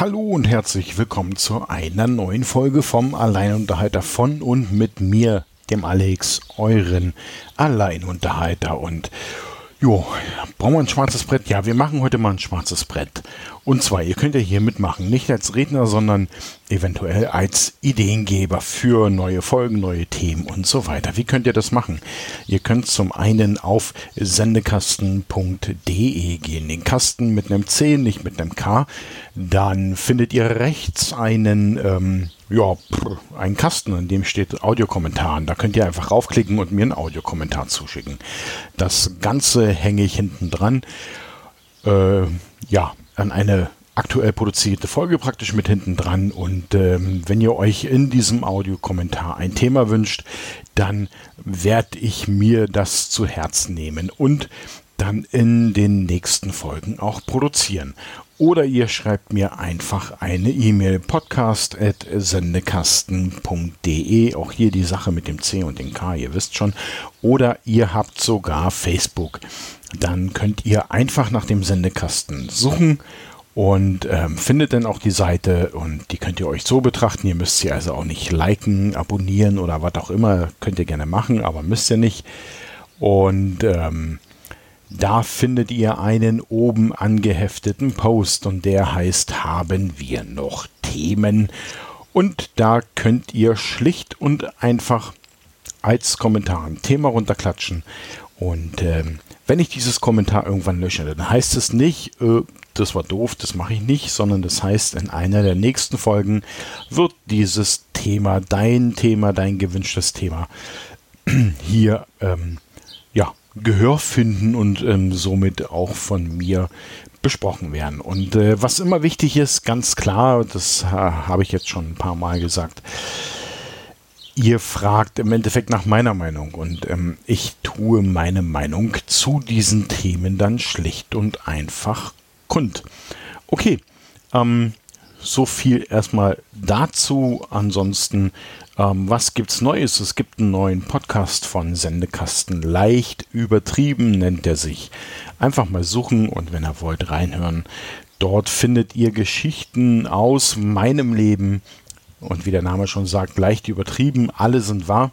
Hallo und herzlich willkommen zu einer neuen Folge vom Alleinunterhalter von und mit mir, dem Alex, euren Alleinunterhalter. Und Jo, brauchen wir ein schwarzes Brett? Ja, wir machen heute mal ein schwarzes Brett. Und zwar, ihr könnt ja hier mitmachen, nicht als Redner, sondern eventuell als Ideengeber für neue Folgen, neue Themen und so weiter. Wie könnt ihr das machen? Ihr könnt zum einen auf sendekasten.de gehen, den Kasten mit einem C, nicht mit einem K. Dann findet ihr rechts einen ähm, ja, ein Kasten, in dem steht Audiokommentaren. Da könnt ihr einfach raufklicken und mir einen Audiokommentar zuschicken. Das Ganze hänge ich hinten dran. Äh, ja, an eine aktuell produzierte Folge praktisch mit hinten dran. Und ähm, wenn ihr euch in diesem Audiokommentar ein Thema wünscht, dann werde ich mir das zu Herzen nehmen und dann in den nächsten Folgen auch produzieren. Oder ihr schreibt mir einfach eine E-Mail podcast.sendekasten.de. Auch hier die Sache mit dem C und dem K, ihr wisst schon. Oder ihr habt sogar Facebook. Dann könnt ihr einfach nach dem Sendekasten suchen und ähm, findet dann auch die Seite und die könnt ihr euch so betrachten. Ihr müsst sie also auch nicht liken, abonnieren oder was auch immer. Könnt ihr gerne machen, aber müsst ihr nicht. Und ähm, da findet ihr einen oben angehefteten Post und der heißt Haben wir noch Themen? Und da könnt ihr schlicht und einfach als Kommentar ein Thema runterklatschen. Und ähm, wenn ich dieses Kommentar irgendwann lösche, dann heißt es nicht, äh, das war doof, das mache ich nicht, sondern das heißt, in einer der nächsten Folgen wird dieses Thema, dein Thema, dein gewünschtes Thema hier ähm, ja, Gehör finden und ähm, somit auch von mir besprochen werden. Und äh, was immer wichtig ist, ganz klar, das äh, habe ich jetzt schon ein paar Mal gesagt, ihr fragt im Endeffekt nach meiner Meinung und ähm, ich tue meine Meinung zu diesen Themen dann schlicht und einfach kund. Okay, ähm, so viel erstmal dazu. Ansonsten ähm, was gibt's Neues? Es gibt einen neuen Podcast von Sendekasten. Leicht übertrieben nennt er sich. Einfach mal suchen und wenn ihr wollt, reinhören. Dort findet ihr Geschichten aus meinem Leben. Und wie der Name schon sagt, leicht übertrieben. Alle sind wahr.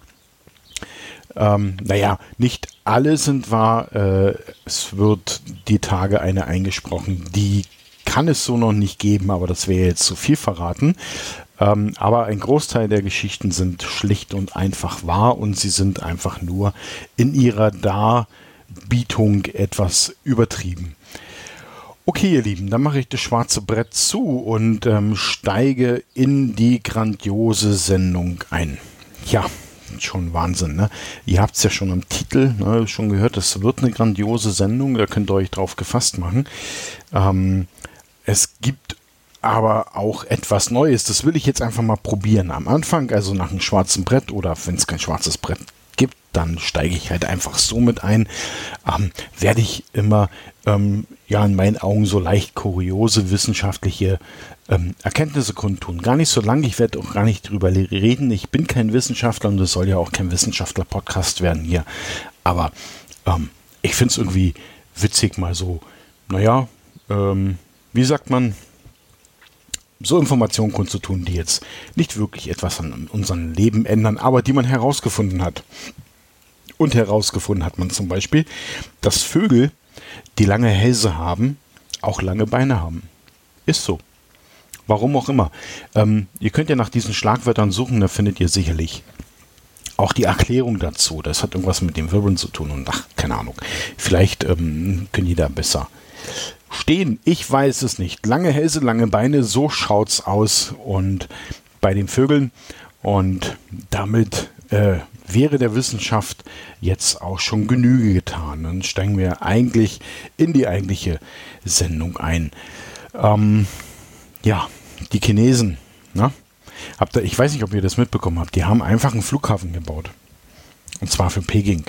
Ähm, naja, nicht alle sind wahr. Äh, es wird die Tage eine eingesprochen, die kann es so noch nicht geben, aber das wäre jetzt zu viel verraten. Ähm, aber ein Großteil der Geschichten sind schlicht und einfach wahr und sie sind einfach nur in ihrer Darbietung etwas übertrieben. Okay, ihr Lieben, dann mache ich das schwarze Brett zu und ähm, steige in die grandiose Sendung ein. Ja, schon Wahnsinn, ne? Ihr habt es ja schon am Titel ne, schon gehört, das wird eine grandiose Sendung, da könnt ihr euch drauf gefasst machen. Ähm, es gibt aber auch etwas Neues. Das will ich jetzt einfach mal probieren. Am Anfang, also nach einem schwarzen Brett oder wenn es kein schwarzes Brett gibt, dann steige ich halt einfach so mit ein. Ähm, werde ich immer, ähm, ja, in meinen Augen so leicht kuriose wissenschaftliche ähm, Erkenntnisse kundtun. Gar nicht so lange, ich werde auch gar nicht drüber reden. Ich bin kein Wissenschaftler und es soll ja auch kein Wissenschaftler-Podcast werden hier. Aber ähm, ich finde es irgendwie witzig, mal so, naja, ähm, wie sagt man, so Informationen kundzutun, die jetzt nicht wirklich etwas an unserem Leben ändern, aber die man herausgefunden hat. Und herausgefunden hat man zum Beispiel, dass Vögel, die lange Hälse haben, auch lange Beine haben. Ist so. Warum auch immer. Ähm, ihr könnt ja nach diesen Schlagwörtern suchen, da findet ihr sicherlich auch die Erklärung dazu. Das hat irgendwas mit dem Wirbeln zu tun und ach, keine Ahnung. Vielleicht ähm, können die da besser stehen. Ich weiß es nicht. Lange Hälse, lange Beine, so schaut's aus. Und bei den Vögeln. Und damit äh, wäre der Wissenschaft jetzt auch schon Genüge getan. Dann steigen wir eigentlich in die eigentliche Sendung ein. Ähm, ja, die Chinesen. Ne? Habt ihr, ich weiß nicht, ob ihr das mitbekommen habt. Die haben einfach einen Flughafen gebaut. Und zwar für Peking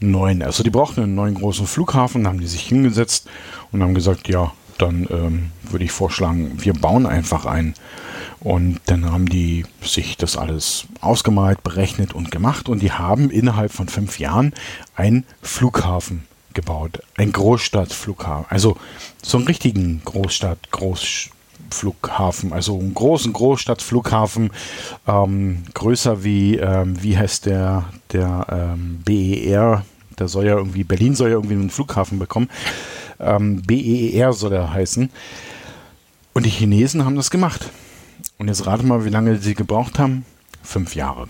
neuen, also die brauchten einen neuen großen Flughafen, haben die sich hingesetzt und haben gesagt, ja, dann ähm, würde ich vorschlagen, wir bauen einfach einen. Und dann haben die sich das alles ausgemalt, berechnet und gemacht und die haben innerhalb von fünf Jahren einen Flughafen gebaut. Ein Großstadtflughafen. Also so einen richtigen Großstadt, Groß, Flughafen, also einen großen Großstadtflughafen, ähm, größer wie, ähm, wie heißt der, der ähm, BER, der soll ja irgendwie, Berlin soll ja irgendwie einen Flughafen bekommen. Ähm, BER soll er heißen. Und die Chinesen haben das gemacht. Und jetzt rate mal, wie lange sie gebraucht haben. Fünf Jahre.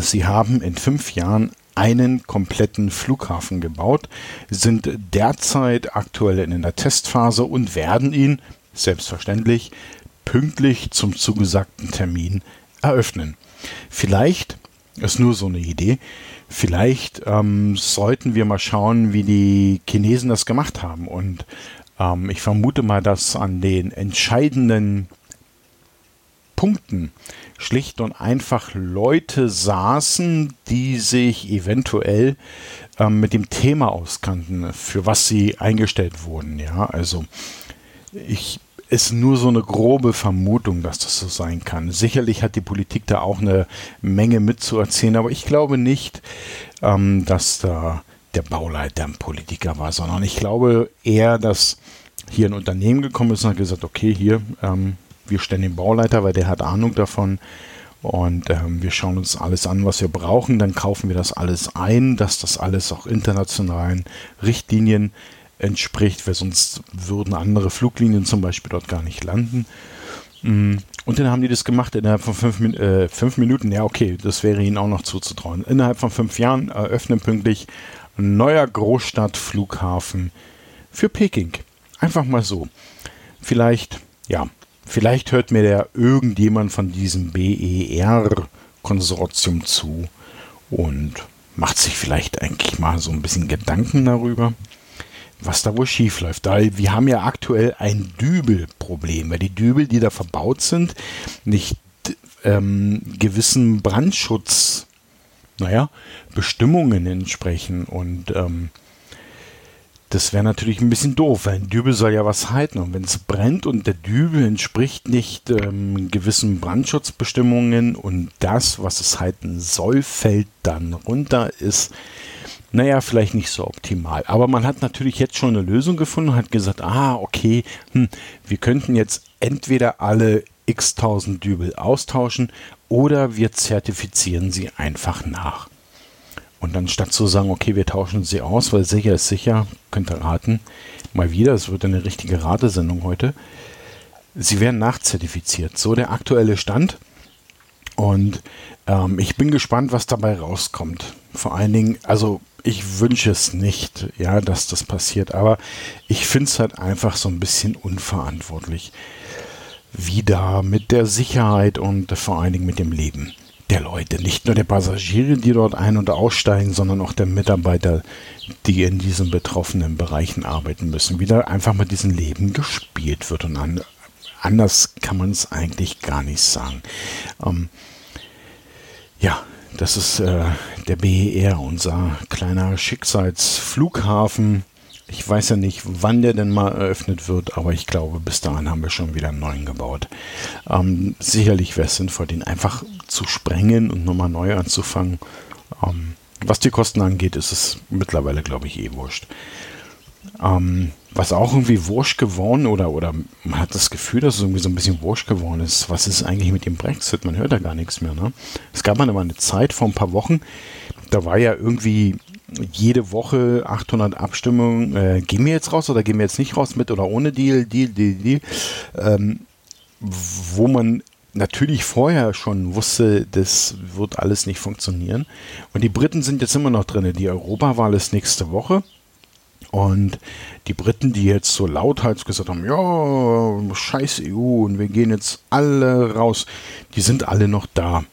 Sie haben in fünf Jahren einen kompletten Flughafen gebaut, sind derzeit aktuell in der Testphase und werden ihn selbstverständlich pünktlich zum zugesagten Termin eröffnen. Vielleicht ist nur so eine Idee. Vielleicht ähm, sollten wir mal schauen, wie die Chinesen das gemacht haben. Und ähm, ich vermute mal, dass an den entscheidenden Punkten schlicht und einfach Leute saßen, die sich eventuell ähm, mit dem Thema auskannten, für was sie eingestellt wurden. Ja, also ich ist nur so eine grobe Vermutung, dass das so sein kann. Sicherlich hat die Politik da auch eine Menge mitzuerzählen, aber ich glaube nicht, ähm, dass da der Bauleiter ein Politiker war, sondern ich glaube eher, dass hier ein Unternehmen gekommen ist und hat gesagt, okay, hier, ähm, wir stellen den Bauleiter, weil der hat Ahnung davon. Und ähm, wir schauen uns alles an, was wir brauchen. Dann kaufen wir das alles ein, dass das alles auch internationalen Richtlinien entspricht, weil sonst würden andere Fluglinien zum Beispiel dort gar nicht landen. Mm, und dann haben die das gemacht innerhalb von fünf, äh, fünf, Minuten. Ja, okay, das wäre ihnen auch noch zuzutrauen. Innerhalb von fünf Jahren eröffnen pünktlich ein neuer Großstadtflughafen für Peking. Einfach mal so. Vielleicht, ja, Vielleicht hört mir der irgendjemand von diesem BER-Konsortium zu und macht sich vielleicht eigentlich mal so ein bisschen Gedanken darüber, was da wohl schief läuft. Wir haben ja aktuell ein Dübelproblem, weil die Dübel, die da verbaut sind, nicht ähm, gewissen Brandschutz, naja, Bestimmungen entsprechen und ähm, das wäre natürlich ein bisschen doof, weil ein Dübel soll ja was halten. Und wenn es brennt und der Dübel entspricht nicht ähm, gewissen Brandschutzbestimmungen und das, was es halten soll, fällt dann runter, ist, naja, vielleicht nicht so optimal. Aber man hat natürlich jetzt schon eine Lösung gefunden und hat gesagt, ah, okay, hm, wir könnten jetzt entweder alle x tausend Dübel austauschen oder wir zertifizieren sie einfach nach. Und dann statt zu sagen, okay, wir tauschen sie aus, weil sicher ist sicher, könnt ihr raten, mal wieder, es wird eine richtige Ratesendung heute. Sie werden nachzertifiziert. So der aktuelle Stand. Und ähm, ich bin gespannt, was dabei rauskommt. Vor allen Dingen, also ich wünsche es nicht, ja, dass das passiert, aber ich finde es halt einfach so ein bisschen unverantwortlich, wie da mit der Sicherheit und vor allen Dingen mit dem Leben der Leute, nicht nur der Passagiere, die dort ein- und aussteigen, sondern auch der Mitarbeiter, die in diesen betroffenen Bereichen arbeiten müssen. Wieder einfach mit diesem Leben gespielt wird und an, anders kann man es eigentlich gar nicht sagen. Ähm, ja, das ist äh, der BER, unser kleiner Schicksalsflughafen ich weiß ja nicht, wann der denn mal eröffnet wird, aber ich glaube, bis dahin haben wir schon wieder einen neuen gebaut. Ähm, sicherlich wäre es sinnvoll, den einfach zu sprengen und nochmal neu anzufangen. Ähm, was die Kosten angeht, ist es mittlerweile, glaube ich, eh wurscht. Ähm, was auch irgendwie wurscht geworden oder, oder man hat das Gefühl, dass es irgendwie so ein bisschen wurscht geworden ist. Was ist eigentlich mit dem Brexit? Man hört da gar nichts mehr. Ne? Es gab mal eine Zeit vor ein paar Wochen, da war ja irgendwie jede Woche 800 Abstimmungen. Äh, gehen wir jetzt raus oder gehen wir jetzt nicht raus mit oder ohne Deal, Deal, Deal, Deal. Ähm, wo man natürlich vorher schon wusste, das wird alles nicht funktionieren. Und die Briten sind jetzt immer noch drin. Die Europawahl ist nächste Woche. Und die Briten, die jetzt so lauthals gesagt haben, ja, scheiß EU und wir gehen jetzt alle raus, die sind alle noch da.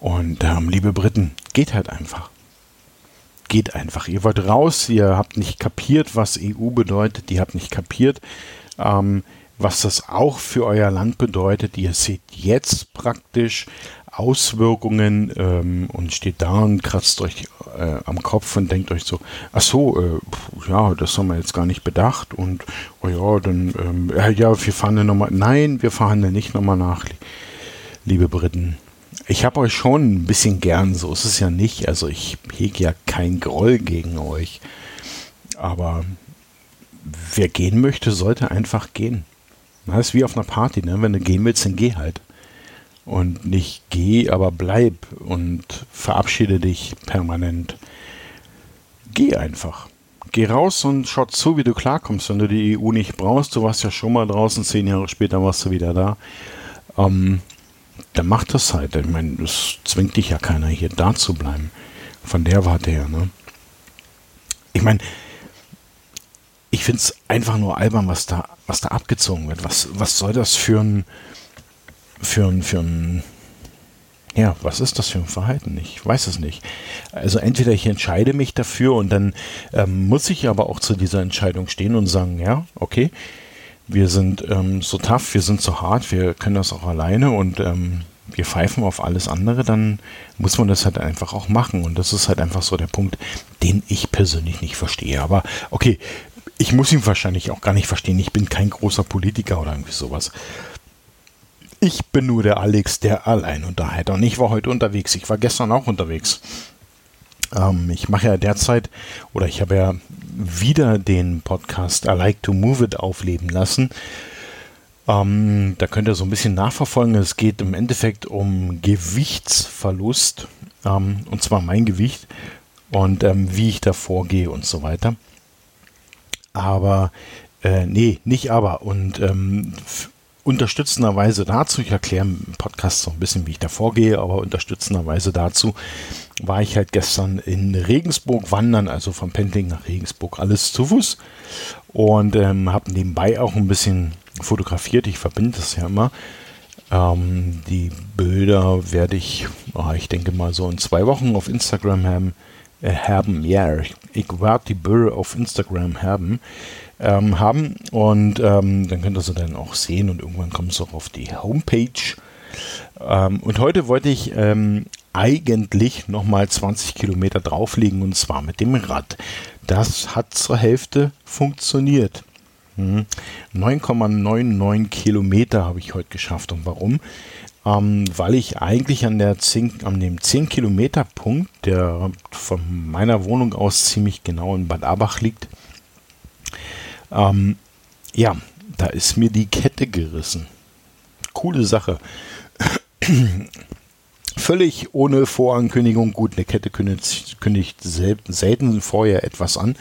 Und ähm, liebe Briten, geht halt einfach geht einfach. Ihr wollt raus, ihr habt nicht kapiert, was EU bedeutet, ihr habt nicht kapiert, ähm, was das auch für euer Land bedeutet. Ihr seht jetzt praktisch Auswirkungen ähm, und steht da und kratzt euch äh, am Kopf und denkt euch so, ach so, äh, ja, das haben wir jetzt gar nicht bedacht und oh ja, dann, ähm, ja, wir fahren nochmal, nein, wir verhandeln nicht nochmal nach, liebe Briten. Ich habe euch schon ein bisschen gern, so ist es ja nicht. Also ich hege ja kein Groll gegen euch. Aber wer gehen möchte, sollte einfach gehen. Das ist wie auf einer Party, ne? Wenn du gehen willst, dann geh halt. Und nicht geh, aber bleib und verabschiede dich permanent. Geh einfach. Geh raus und schau zu, wie du klarkommst, wenn du die EU nicht brauchst. Du warst ja schon mal draußen, zehn Jahre später warst du wieder da. Ähm, dann mach das halt. Ich meine, es zwingt dich ja keiner, hier da zu bleiben. Von der Warte her, ne? Ich meine, ich finde es einfach nur albern, was da, was da abgezogen wird. Was, was soll das für ein, für ein, für ein, ja, was ist das für ein Verhalten? Ich weiß es nicht. Also entweder ich entscheide mich dafür und dann ähm, muss ich aber auch zu dieser Entscheidung stehen und sagen, ja, okay, wir sind ähm, so tough, wir sind so hart, wir können das auch alleine und ähm, wir pfeifen auf alles andere, dann muss man das halt einfach auch machen. Und das ist halt einfach so der Punkt, den ich persönlich nicht verstehe. Aber okay, ich muss ihn wahrscheinlich auch gar nicht verstehen. Ich bin kein großer Politiker oder irgendwie sowas. Ich bin nur der Alex, der Alleinunterhalter. Und ich war heute unterwegs. Ich war gestern auch unterwegs. Ähm, ich mache ja derzeit, oder ich habe ja wieder den Podcast I Like to Move It aufleben lassen. Ähm, da könnt ihr so ein bisschen nachverfolgen. Es geht im Endeffekt um Gewichtsverlust. Ähm, und zwar mein Gewicht und ähm, wie ich da vorgehe und so weiter. Aber, äh, nee, nicht aber. Und ähm, unterstützenderweise dazu, ich erkläre im Podcast so ein bisschen, wie ich da vorgehe, aber unterstützenderweise dazu war ich halt gestern in Regensburg wandern, also von Pendling nach Regensburg, alles zu Fuß und ähm, habe nebenbei auch ein bisschen fotografiert. Ich verbinde das ja immer. Ähm, die Bilder werde ich, oh, ich denke mal so in zwei Wochen auf Instagram haben. Äh, haben ja, ich, ich werde die Bilder auf Instagram haben ähm, haben. Und ähm, dann könnt ihr sie dann auch sehen und irgendwann kommt es auch auf die Homepage. Ähm, und heute wollte ich ähm, eigentlich nochmal 20 Kilometer drauflegen und zwar mit dem Rad. Das hat zur Hälfte funktioniert. 9,99 hm. Kilometer habe ich heute geschafft. Und warum? Ähm, weil ich eigentlich an, der 10, an dem 10 Kilometer Punkt, der von meiner Wohnung aus ziemlich genau in Bad Abach liegt, ähm, ja, da ist mir die Kette gerissen. Coole Sache. Völlig ohne Vorankündigung. Gut, eine Kette kündigt, kündigt selten vorher etwas an.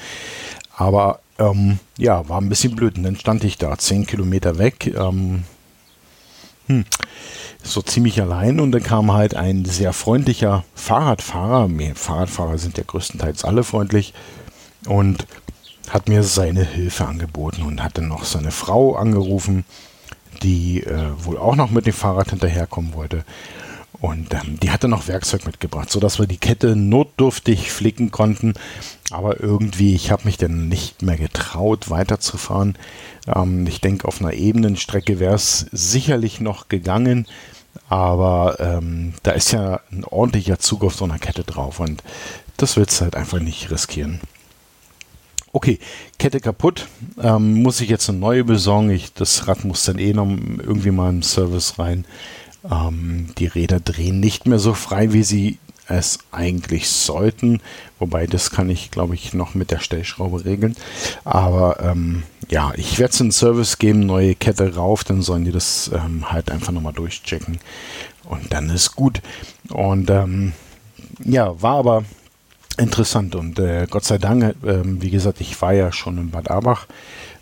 Aber ähm, ja, war ein bisschen blöd. Und dann stand ich da, 10 Kilometer weg. Ähm, hm, so ziemlich allein und dann kam halt ein sehr freundlicher Fahrradfahrer. Fahrradfahrer sind ja größtenteils alle freundlich und hat mir seine Hilfe angeboten und hat dann noch seine Frau angerufen, die äh, wohl auch noch mit dem Fahrrad hinterherkommen wollte. Und ähm, die hatte noch Werkzeug mitgebracht, sodass wir die Kette notdürftig flicken konnten. Aber irgendwie, ich habe mich dann nicht mehr getraut, weiterzufahren. Ähm, ich denke, auf einer ebenen Strecke wäre es sicherlich noch gegangen. Aber ähm, da ist ja ein ordentlicher Zug auf so einer Kette drauf. Und das willst du halt einfach nicht riskieren okay, Kette kaputt, ähm, muss ich jetzt eine neue besorgen. Ich, das Rad muss dann eh noch irgendwie mal im Service rein. Ähm, die Räder drehen nicht mehr so frei, wie sie es eigentlich sollten. Wobei, das kann ich, glaube ich, noch mit der Stellschraube regeln. Aber ähm, ja, ich werde es in Service geben, neue Kette rauf, dann sollen die das ähm, halt einfach nochmal durchchecken. Und dann ist gut. Und ähm, ja, war aber interessant. Und äh, Gott sei Dank, äh, wie gesagt, ich war ja schon in Bad Abach,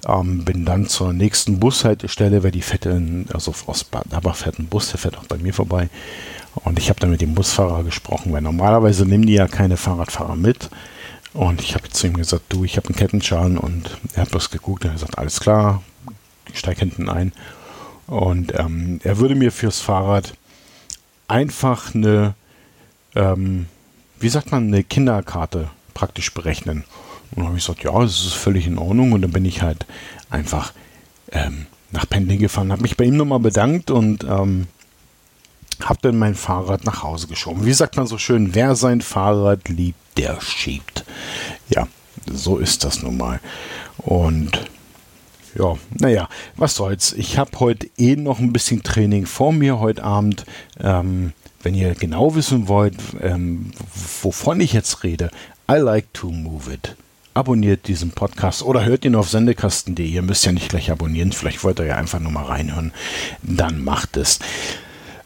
ähm, bin dann zur nächsten Bushaltestelle, weil die fährt in, also aus Bad Abach fährt ein Bus, der fährt auch bei mir vorbei. Und ich habe dann mit dem Busfahrer gesprochen, weil normalerweise nehmen die ja keine Fahrradfahrer mit. Und ich habe zu ihm gesagt, du, ich habe einen Kettenschaden und er hat bloß geguckt und er gesagt, alles klar, ich steige hinten ein. Und ähm, er würde mir fürs Fahrrad einfach eine ähm, wie sagt man, eine Kinderkarte praktisch berechnen. Und dann habe ich gesagt, ja, das ist völlig in Ordnung. Und dann bin ich halt einfach ähm, nach Pendling gefahren, habe mich bei ihm nochmal bedankt und ähm, habe dann mein Fahrrad nach Hause geschoben. Wie sagt man so schön, wer sein Fahrrad liebt, der schiebt. Ja, so ist das nun mal. Und ja, naja, was soll's. Ich habe heute eh noch ein bisschen Training vor mir heute Abend. Ähm, wenn ihr genau wissen wollt, ähm, wovon ich jetzt rede, I like to move it. abonniert diesen Podcast oder hört ihn auf sendekasten.de. Ihr müsst ja nicht gleich abonnieren, vielleicht wollt ihr ja einfach nur mal reinhören. Dann macht es.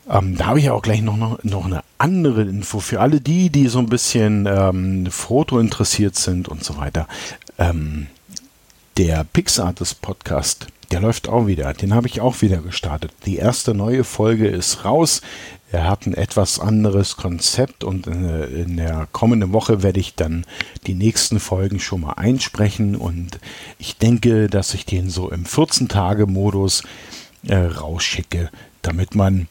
Ähm, da habe ich auch gleich noch, noch, noch eine andere Info für alle die, die so ein bisschen ähm, Foto interessiert sind und so weiter. Ähm, der Pixartist Podcast, der läuft auch wieder. Den habe ich auch wieder gestartet. Die erste neue Folge ist raus. Er hat ein etwas anderes Konzept und in der kommenden Woche werde ich dann die nächsten Folgen schon mal einsprechen und ich denke, dass ich den so im 14-Tage-Modus äh, rausschicke, damit man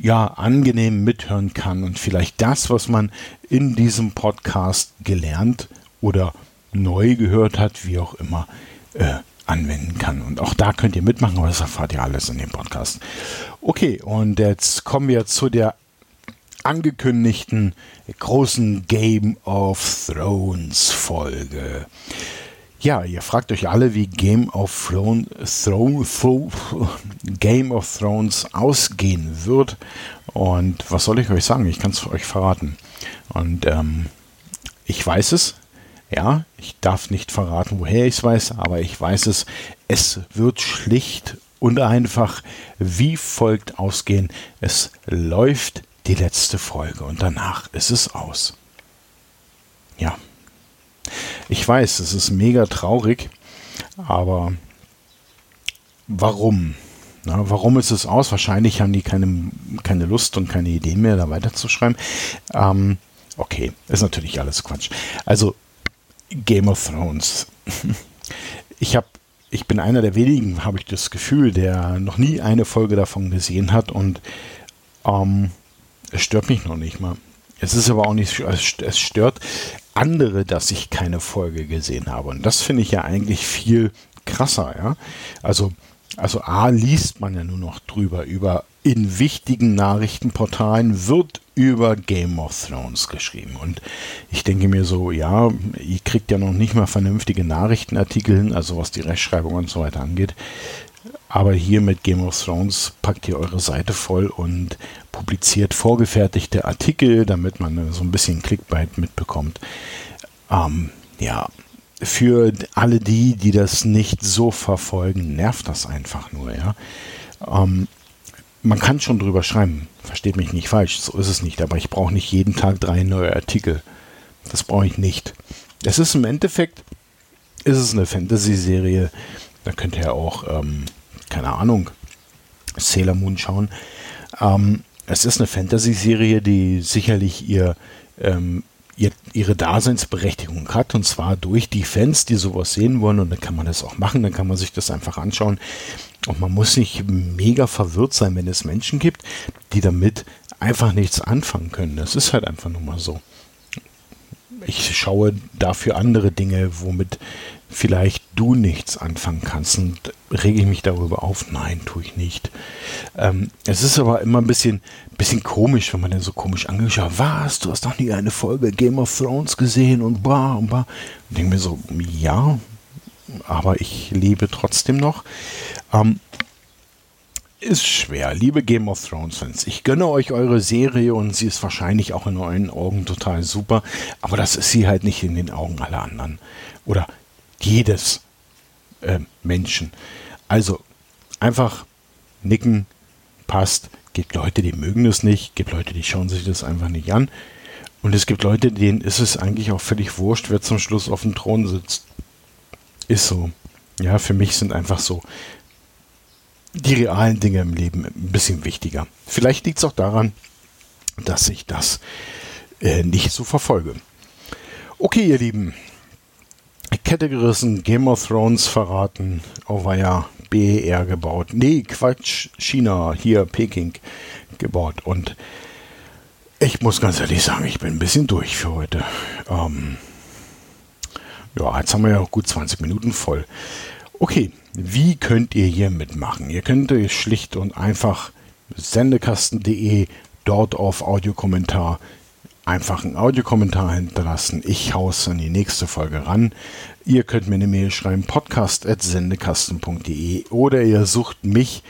ja angenehm mithören kann und vielleicht das, was man in diesem Podcast gelernt oder neu gehört hat, wie auch immer, äh, anwenden kann. Und auch da könnt ihr mitmachen, aber das erfahrt ihr alles in dem Podcast. Okay, und jetzt kommen wir zu der angekündigten großen Game of Thrones Folge. Ja, ihr fragt euch alle, wie Game of Thrones, Throne, Game of Thrones ausgehen wird. Und was soll ich euch sagen? Ich kann es euch verraten. Und ähm, ich weiß es. Ja, ich darf nicht verraten, woher ich es weiß, aber ich weiß es. Es wird schlicht und einfach wie folgt ausgehen. Es läuft die letzte Folge und danach ist es aus. Ja. Ich weiß, es ist mega traurig, aber warum? Na, warum ist es aus? Wahrscheinlich haben die keine, keine Lust und keine Idee mehr, da weiterzuschreiben. Ähm, okay, ist natürlich alles Quatsch. Also, Game of Thrones. Ich habe ich bin einer der wenigen, habe ich das Gefühl, der noch nie eine Folge davon gesehen hat und ähm, es stört mich noch nicht mal. Es ist aber auch nicht, es stört andere, dass ich keine Folge gesehen habe. Und das finde ich ja eigentlich viel krasser, ja. Also, also A liest man ja nur noch drüber, über in wichtigen Nachrichtenportalen wird über Game of Thrones geschrieben. Und ich denke mir so, ja, ihr kriegt ja noch nicht mal vernünftige Nachrichtenartikel also was die Rechtschreibung und so weiter angeht. Aber hier mit Game of Thrones packt ihr eure Seite voll und publiziert vorgefertigte Artikel, damit man so ein bisschen Clickbait mitbekommt. Ähm, ja, für alle die, die das nicht so verfolgen, nervt das einfach nur, ja. Ähm, man kann schon drüber schreiben, versteht mich nicht falsch, so ist es nicht, aber ich brauche nicht jeden Tag drei neue Artikel. Das brauche ich nicht. Es ist im Endeffekt, ist es eine Fantasy-Serie, da könnt ihr auch, ähm, keine Ahnung, Sailor Moon schauen. Ähm, es ist eine Fantasy-Serie, die sicherlich ihr, ähm, ihr, ihre Daseinsberechtigung hat, und zwar durch die Fans, die sowas sehen wollen, und dann kann man das auch machen, dann kann man sich das einfach anschauen. Und man muss nicht mega verwirrt sein, wenn es Menschen gibt, die damit einfach nichts anfangen können. Das ist halt einfach nur mal so. Ich schaue dafür andere Dinge, womit vielleicht du nichts anfangen kannst und rege ich mich darüber auf? Nein, tue ich nicht. Ähm, es ist aber immer ein bisschen, bisschen komisch, wenn man dann so komisch angeschaut, was, du hast doch nie eine Folge Game of Thrones gesehen und bla und bla. Und denke mir so, ja, aber ich lebe trotzdem noch. Ähm, ist schwer, liebe Game of Thrones Fans. Ich gönne euch eure Serie und sie ist wahrscheinlich auch in euren Augen total super, aber das ist sie halt nicht in den Augen aller anderen. Oder jedes äh, Menschen. Also einfach nicken, passt. Gibt Leute, die mögen es nicht, gibt Leute, die schauen sich das einfach nicht an. Und es gibt Leute, denen ist es eigentlich auch völlig wurscht, wer zum Schluss auf dem Thron sitzt. Ist so. Ja, für mich sind einfach so die realen Dinge im Leben ein bisschen wichtiger. Vielleicht liegt es auch daran, dass ich das äh, nicht so verfolge. Okay, ihr Lieben, Kette gerissen, Game of Thrones verraten, oh war ja BER gebaut. Nee, Quatsch, China, hier Peking gebaut. Und ich muss ganz ehrlich sagen, ich bin ein bisschen durch für heute. Ähm, ja, jetzt haben wir ja auch gut 20 Minuten voll. Okay, wie könnt ihr hier mitmachen? Ihr könnt schlicht und einfach sendekasten.de dort auf Audiokommentar einfach einen Audiokommentar hinterlassen. Ich haue es an die nächste Folge ran. Ihr könnt mir eine Mail schreiben, podcast.sendekasten.de oder ihr sucht mich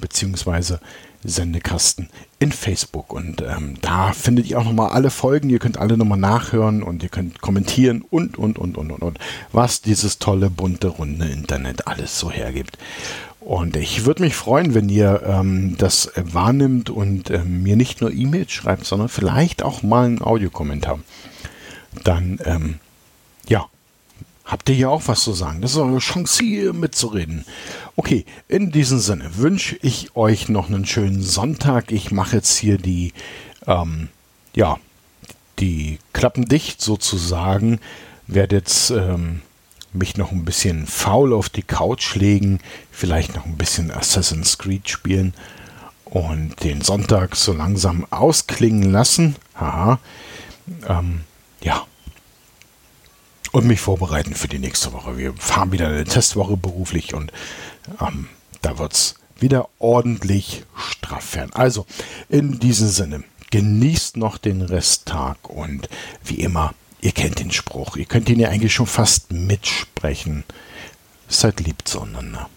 beziehungsweise Sendekasten in Facebook. Und ähm, da findet ihr auch nochmal alle Folgen. Ihr könnt alle nochmal nachhören und ihr könnt kommentieren und, und, und, und, und, und, was dieses tolle, bunte, runde Internet alles so hergibt. Und ich würde mich freuen, wenn ihr ähm, das wahrnimmt und ähm, mir nicht nur E-Mails schreibt, sondern vielleicht auch mal einen Audiokommentar. Dann, ähm, ja, habt ihr hier auch was zu sagen. Das ist eure Chance, hier mitzureden. Okay, in diesem Sinne wünsche ich euch noch einen schönen Sonntag. Ich mache jetzt hier die, ähm, ja, die Klappen dicht sozusagen. Werde jetzt ähm, mich noch ein bisschen faul auf die Couch legen, vielleicht noch ein bisschen Assassin's Creed spielen und den Sonntag so langsam ausklingen lassen. Haha. Ähm, ja. Und mich vorbereiten für die nächste Woche. Wir fahren wieder eine Testwoche beruflich und ähm, da wird es wieder ordentlich straff werden. Also, in diesem Sinne, genießt noch den Resttag und wie immer, Ihr kennt den Spruch, ihr könnt ihn ja eigentlich schon fast mitsprechen. Seid lieb zueinander.